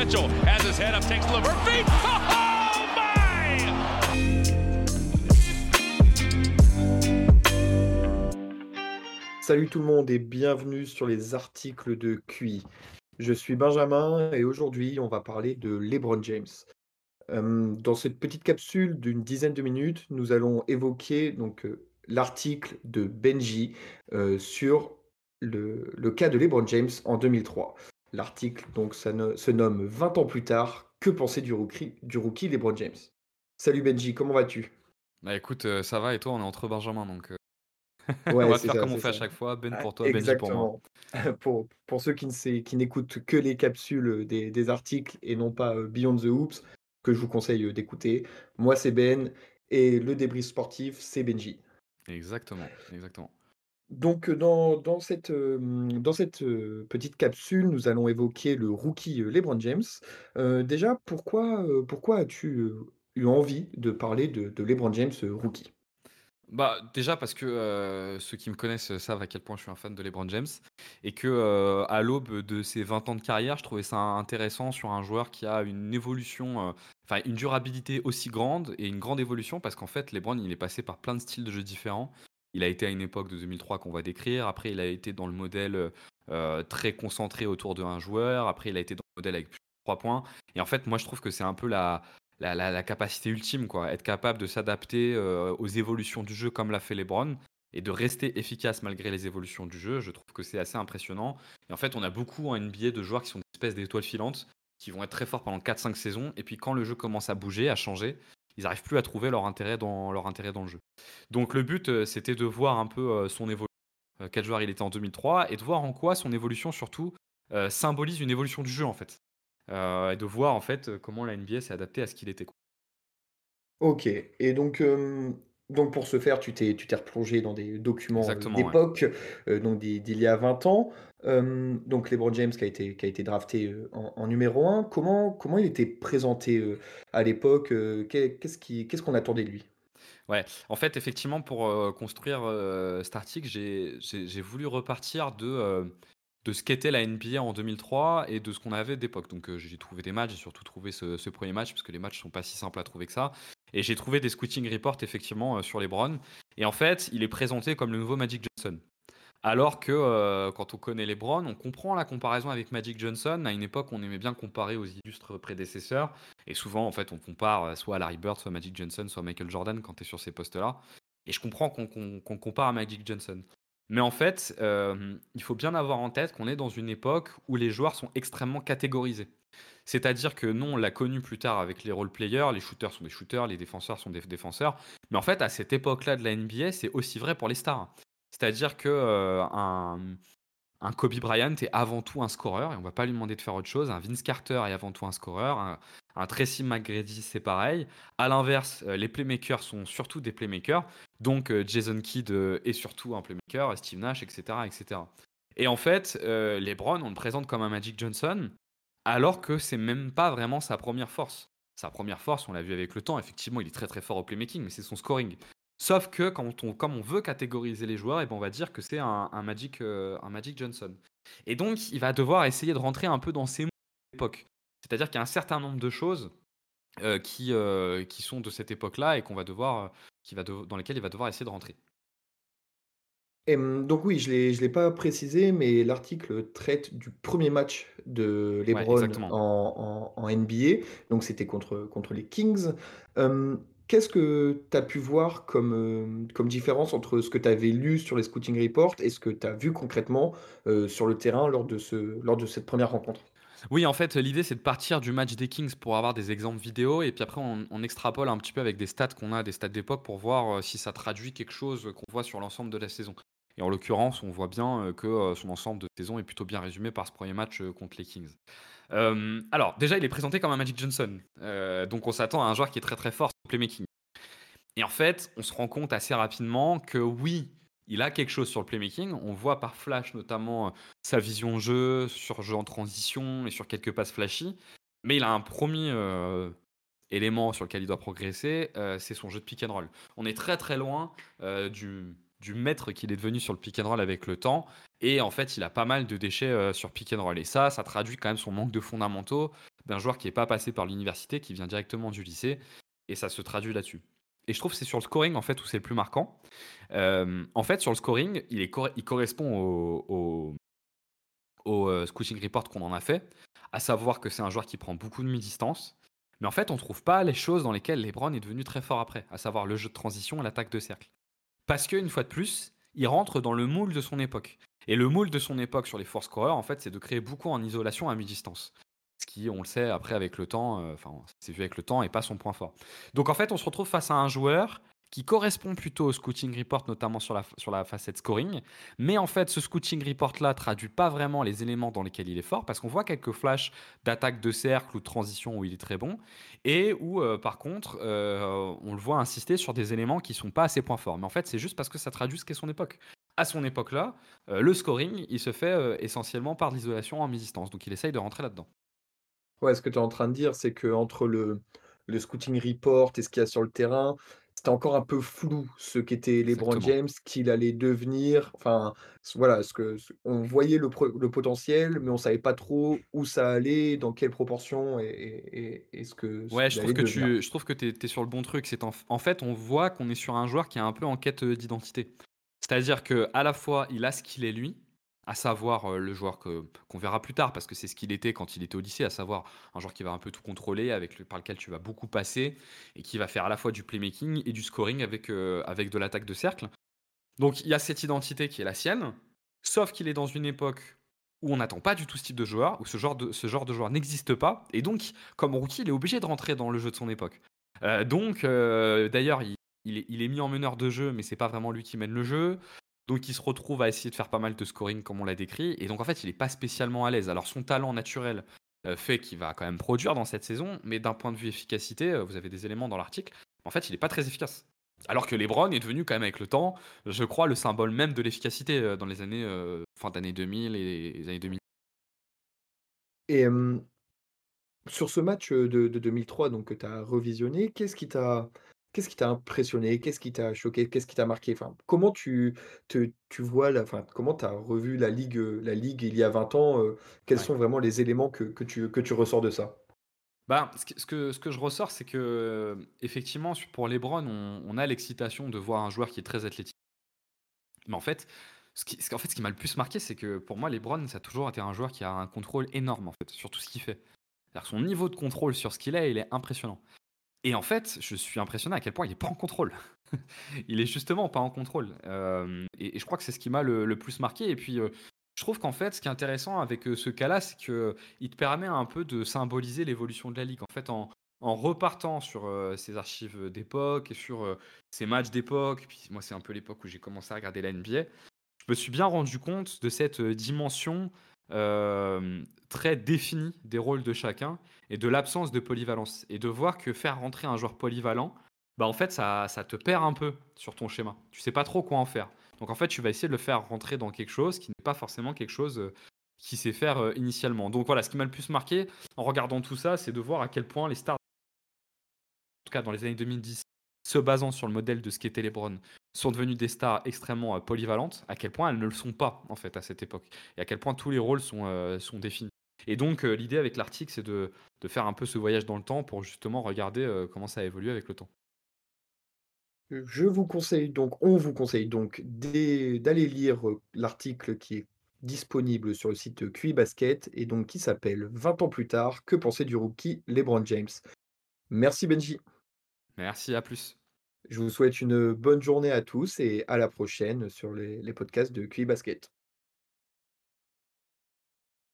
Oh! Salut tout le monde et bienvenue sur les articles de QI. Je suis Benjamin et aujourd'hui on va parler de LeBron James. Euh, dans cette petite capsule d'une dizaine de minutes, nous allons évoquer donc euh, l'article de Benji euh, sur le cas de LeBron James en 2003. L'article donc ça ne- se nomme 20 ans plus tard, que penser du rookie, du rookie LeBron James? Salut Benji, comment vas-tu? Bah écoute, euh, ça va et toi, on est entre Benjamin donc euh, Ouais, on va faire ça, comme on fait à chaque fois, Ben Ah, pour toi, Benji pour moi. Exactement. Pour, pour ceux qui ne sait- qui n'écoutent que les capsules des, des articles et non pas euh, Beyond the Hoops, que je vous conseille d'écouter. Moi, c'est Ben et le débrief sportif, c'est Benji. Exactement, exactement. Donc, dans, cette, petite capsule, nous allons évoquer le rookie LeBron James. Déjà, pourquoi, as-tu eu envie de parler de, LeBron James rookie? Bah déjà parce que ceux qui me connaissent savent à quel point je suis un fan de LeBron James et que à l'aube de ses 20 ans de carrière, je trouvais ça intéressant sur un joueur qui a une évolution, enfin une durabilité aussi grande et une grande évolution parce qu'en fait LeBron il est passé par plein de styles de jeu différents. Il a été à une époque de 2003 qu'on va décrire, après il a été dans le modèle euh, très concentré autour d'un joueur, après il a été dans le modèle avec plus de 3 points et en fait moi je trouve que c'est un peu la capacité ultime, quoi. Être capable de s'adapter euh, aux évolutions du jeu comme l'a fait LeBron et de rester efficace malgré les évolutions du jeu. Je trouve que c'est assez impressionnant. Et en fait, on a beaucoup en NBA de joueurs qui sont des espèces d'étoiles filantes, qui vont être très forts pendant 4-5 saisons. Et puis quand le jeu commence à bouger, à changer, ils n'arrivent plus à trouver leur intérêt, dans, leur intérêt dans le jeu. Donc le but, euh, c'était de voir un peu euh, son évolution, euh, quel joueur il était en 2003, et de voir en quoi son évolution surtout symbolise une évolution du jeu en fait. Et de voir en fait comment la NBA s'est adaptée à ce qu'il était. Ok, et donc, donc pour ce faire, tu t'es, tu t'es replongé dans des documents euh, Exactement, ouais. d'époque, euh, donc d'il d'il y a 20 ans. Euh, donc LeBron James qui a été, qui a été drafté euh, en, en numéro 1, comment, comment il était présenté euh, à l'époque? euh, qu'est- qu'est-ce qui, qu'est-ce qu'on attendait de lui? Ouais, en fait, effectivement, pour euh, construire euh, cet article, j'ai j'ai- j'ai voulu repartir de, euh, de ce qu'était la NBA en 2003 et de ce qu'on avait d'époque. Donc, euh, j'ai trouvé des matchs, j'ai surtout trouvé ce, ce premier match, parce que les matchs sont pas si simples à trouver que ça. Et j'ai trouvé des scouting reports, effectivement, euh, sur les Browns. Et en fait, il est présenté comme le nouveau Magic Johnson. Alors que euh, quand on connaît les Browns, on comprend la comparaison avec Magic Johnson. À une époque, on aimait bien comparer aux illustres prédécesseurs. Et souvent, en fait, on compare euh, soit à Larry Bird, soit Magic Johnson, soit Michael Jordan quand tu es sur ces postes-là. Et je comprends qu'on compare à Magic Johnson. Mais en fait, euh, il faut bien avoir en tête qu'on est dans une époque où les joueurs sont extrêmement catégorisés. C'est-à-dire que nous, on l'a connu plus tard avec les role-players, les shooters sont des shooters, les défenseurs sont des défenseurs. Mais en fait, à cette époque-là de la NBA, c'est aussi vrai pour les stars. C'est-à-dire que euh, un, un Kobe Bryant est avant tout un scoreur, et on va pas lui demander de faire autre chose. Un Vince Carter est avant tout un scoreur. Un, un Tracy McGrady, c'est pareil. À l'inverse, euh, les playmakers sont surtout des playmakers. Donc euh, Jason Kidd euh, est surtout un playmaker, Steve Nash, etc. etc. Et en fait, euh, LeBron, on le présente comme un Magic Johnson, alors que c'est même pas vraiment sa première force. Sa première force, on l'a vu avec le temps, effectivement, il est très très fort au playmaking, mais c'est son scoring. Sauf que quand on, comme on veut catégoriser les joueurs, et ben on va dire que c'est un, euh, Magic Johnson. Et donc, il va devoir essayer de rentrer un peu dans ces mots de l'époque. C'est-à-dire qu'il y a un certain nombre de choses euh, qui, euh, qui sont de cette époque-là et qu'on va devoir, euh, qui va de- dans lesquelles il va devoir essayer de rentrer. Et, donc oui, je je l'ai pas précisé, mais l'article traite du premier match de LeBron en, en- en NBA. Donc c'était contre, contre les Kings. Qu'est-ce que tu as pu voir comme, euh, comme différence entre ce que tu avais lu sur les scouting reports et ce que tu as vu concrètement euh, sur le terrain lors de, ce, lors de cette première rencontre? Oui, en fait, l'idée c'est de partir du match des Kings pour avoir des exemples vidéo et puis après on, extrapole un petit peu avec des stats qu'on a, des stats d'époque pour voir euh, si ça traduit quelque chose qu'on voit sur l'ensemble de la saison. Et en l'occurrence, on voit bien euh, que euh, son ensemble de saison est plutôt bien résumé par ce premier match contre les Kings. Alors, déjà, il est présenté comme un Magic Johnson. Donc on s'attend à un joueur qui est très très fort au playmaking. Et en fait, on se rend compte assez rapidement que oui, il a quelque chose sur le playmaking. On voit par flash notamment euh, sa vision jeu, sur jeu en transition et sur quelques passes flashy. Mais il a un premier euh, élément sur lequel il doit progresser, euh, c'est son jeu de pick and roll. On est très très loin du, du maître qu'il est devenu sur le pick and roll avec le temps. Et en fait, il a pas mal de déchets sur pick and roll. Et ça, ça traduit quand même son manque de fondamentaux. d'un joueur qui est pas passé par l'université, qui vient directement du lycée et ça se traduit là-dessus. Et je trouve que c'est sur le scoring en fait où c'est le plus marquant. Hem, en fait, sur le scoring, il correspond au au heu, scouting report qu'on en a fait, à savoir que c'est un joueur qui prend beaucoup de mi-distance. Mais en fait, on trouve pas les choses dans lesquelles LeBron est devenu très fort après, à savoir le jeu de transition et l'attaque de cercle. Parce qu'une fois de plus, il rentre dans le moule de son époque. Et le moule de son époque sur les force scorers, en fait, c'est de créer beaucoup en isolation à mi-distance. Qui, on le sait, après avec le temps, euh, c'est vu avec le temps, et pas son point fort. Donc en fait, on se retrouve face à un joueur qui correspond plutôt au scouting report, notamment sur la, sur la facette scoring. Mais en fait, ce scouting report-là traduit pas vraiment les éléments dans lesquels il est fort, parce qu'on voit quelques flashs d'attaque de cercle ou de transition où il est très bon, et où, euh, par contre, euh, on le voit insister sur des éléments qui sont pas assez points forts. Mais en fait, c'est juste parce que ça traduit ce qu'est son époque. À son époque-là, le scoring, il se fait essentiellement par l'isolation en mi-distance. Donc il essaye de rentrer là-dedans. Ouais, ce que tu es en train de dire, c'est que entre le, le scouting report et ce qu'il y a sur le terrain, c'était encore un peu flou ce qu'était LeBron James, qu'il allait devenir. Enfin, voilà, ce que on voyait le, le potentiel, mais on savait pas trop où ça allait, dans quelle proportion et, et, ce que. ouais, je trouve, que tu, je trouve que tu es, sur le bon truc. C'est en, en fait, on voit qu'on est sur un joueur qui est un peu en quête d'identité. C'est-à-dire que à la fois, il a ce qu'il est lui, à savoir le joueur que, qu'on verra plus tard, parce que c'est ce qu'il était quand il était au lycée, à savoir un joueur qui va un peu tout contrôler, avec par lequel tu vas beaucoup passer, et qui va faire à la fois du playmaking et du scoring avec, avec de l'attaque de cercle. Donc il y a cette identité qui est la sienne, sauf qu'il est dans une époque où on n'attend pas du tout ce type de joueur, où ce genre de, ce genre de joueur n'existe pas, et donc comme rookie, il est obligé de rentrer dans le jeu de son époque. donc d'ailleurs, il, il, est, il, est, mis en meneur de jeu, mais c'est pas vraiment lui qui mène le jeu. Donc il se retrouve à essayer de faire pas mal de scoring comme on l'a décrit. Et donc en fait, il n'est pas spécialement à l'aise. Alors son talent naturel euh, fait qu'il va quand même produire dans cette saison, mais d'un point de vue efficacité, euh, vous avez des éléments dans l'article, en fait, il n'est pas très efficace. Alors que LeBron est devenu quand même avec le temps, je crois, le symbole même de l'efficacité euh, dans les années fin d'année 2000 et les années 2000. Et sur ce match de, de 2003 donc, que tu as revisionné, qu'est-ce qui t'a Qu'est-ce qui t'a impressionné? Qu'est-ce qui t'a choqué? Qu'est-ce qui t'a marqué? Enfin, comment tu te tu vois la enfin, comment tu as revu la ligue, la ligue il y a 20 ans, quels sont vraiment les éléments que que tu que tu ressors de ça? Bah, ce que ce que ce que je ressors, c'est que, effectivement, pour LeBron, on on a l'excitation de voir un joueur qui est très athlétique. Mais en fait, ce qui ce fait, ce qui m'a le plus marqué, c'est que pour moi, LeBron, ça a toujours été un joueur qui a un contrôle énorme, en fait, sur tout ce qu'il fait. son niveau de contrôle sur ce qu'il est, il est impressionnant. Et en fait, je suis impressionné à quel point il est pas en contrôle. Il est justement pas en contrôle, et je crois que c'est ce qui m'a le plus marqué et puis, je trouve qu'en fait, ce qui est intéressant avec, ce cas-là, c'est qu'il te permet un peu de symboliser l'évolution de la ligue. En fait, en repartant sur, ses archives, d'époque et sur, ses matchs d'époque, puis moi, c'est un peu l'époque où j'ai commencé à regarder la NBA. Je me suis bien rendu compte de cette, dimension, très définie des rôles de chacun et de l'absence de polyvalence. Et de voir que faire rentrer un joueur polyvalent, bah en fait, ça, ça te perd un peu sur ton schéma. Tu sais pas trop quoi en faire. Donc en fait, tu vas essayer de le faire rentrer dans quelque chose qui n'est pas forcément quelque chose euh, qui sait faire euh, initialement. Donc voilà, ce qui m'a le plus marqué en regardant tout ça, c'est de voir à quel point les stars, en tout cas dans les années 2010, se basant sur le modèle de ce qu'était LeBron, sont devenues des stars extrêmement euh, polyvalentes, à quel point elles ne le sont pas en fait à cette époque, et à quel point tous les rôles sont, sont définis. Et donc, euh, l'idée avec l'article, c'est de, faire un peu ce voyage dans le temps pour justement regarder euh, comment ça a évolué avec le temps. Je vous conseille donc, on vous conseille donc d'aller lire euh, l'article qui est disponible sur le site QI Basket et donc qui s'appelle 20 ans plus tard, que penser du rookie LeBron James. Merci Benji. Merci, à plus. Je vous souhaite une bonne journée à tous et à la prochaine sur les, les podcasts de QI Basket.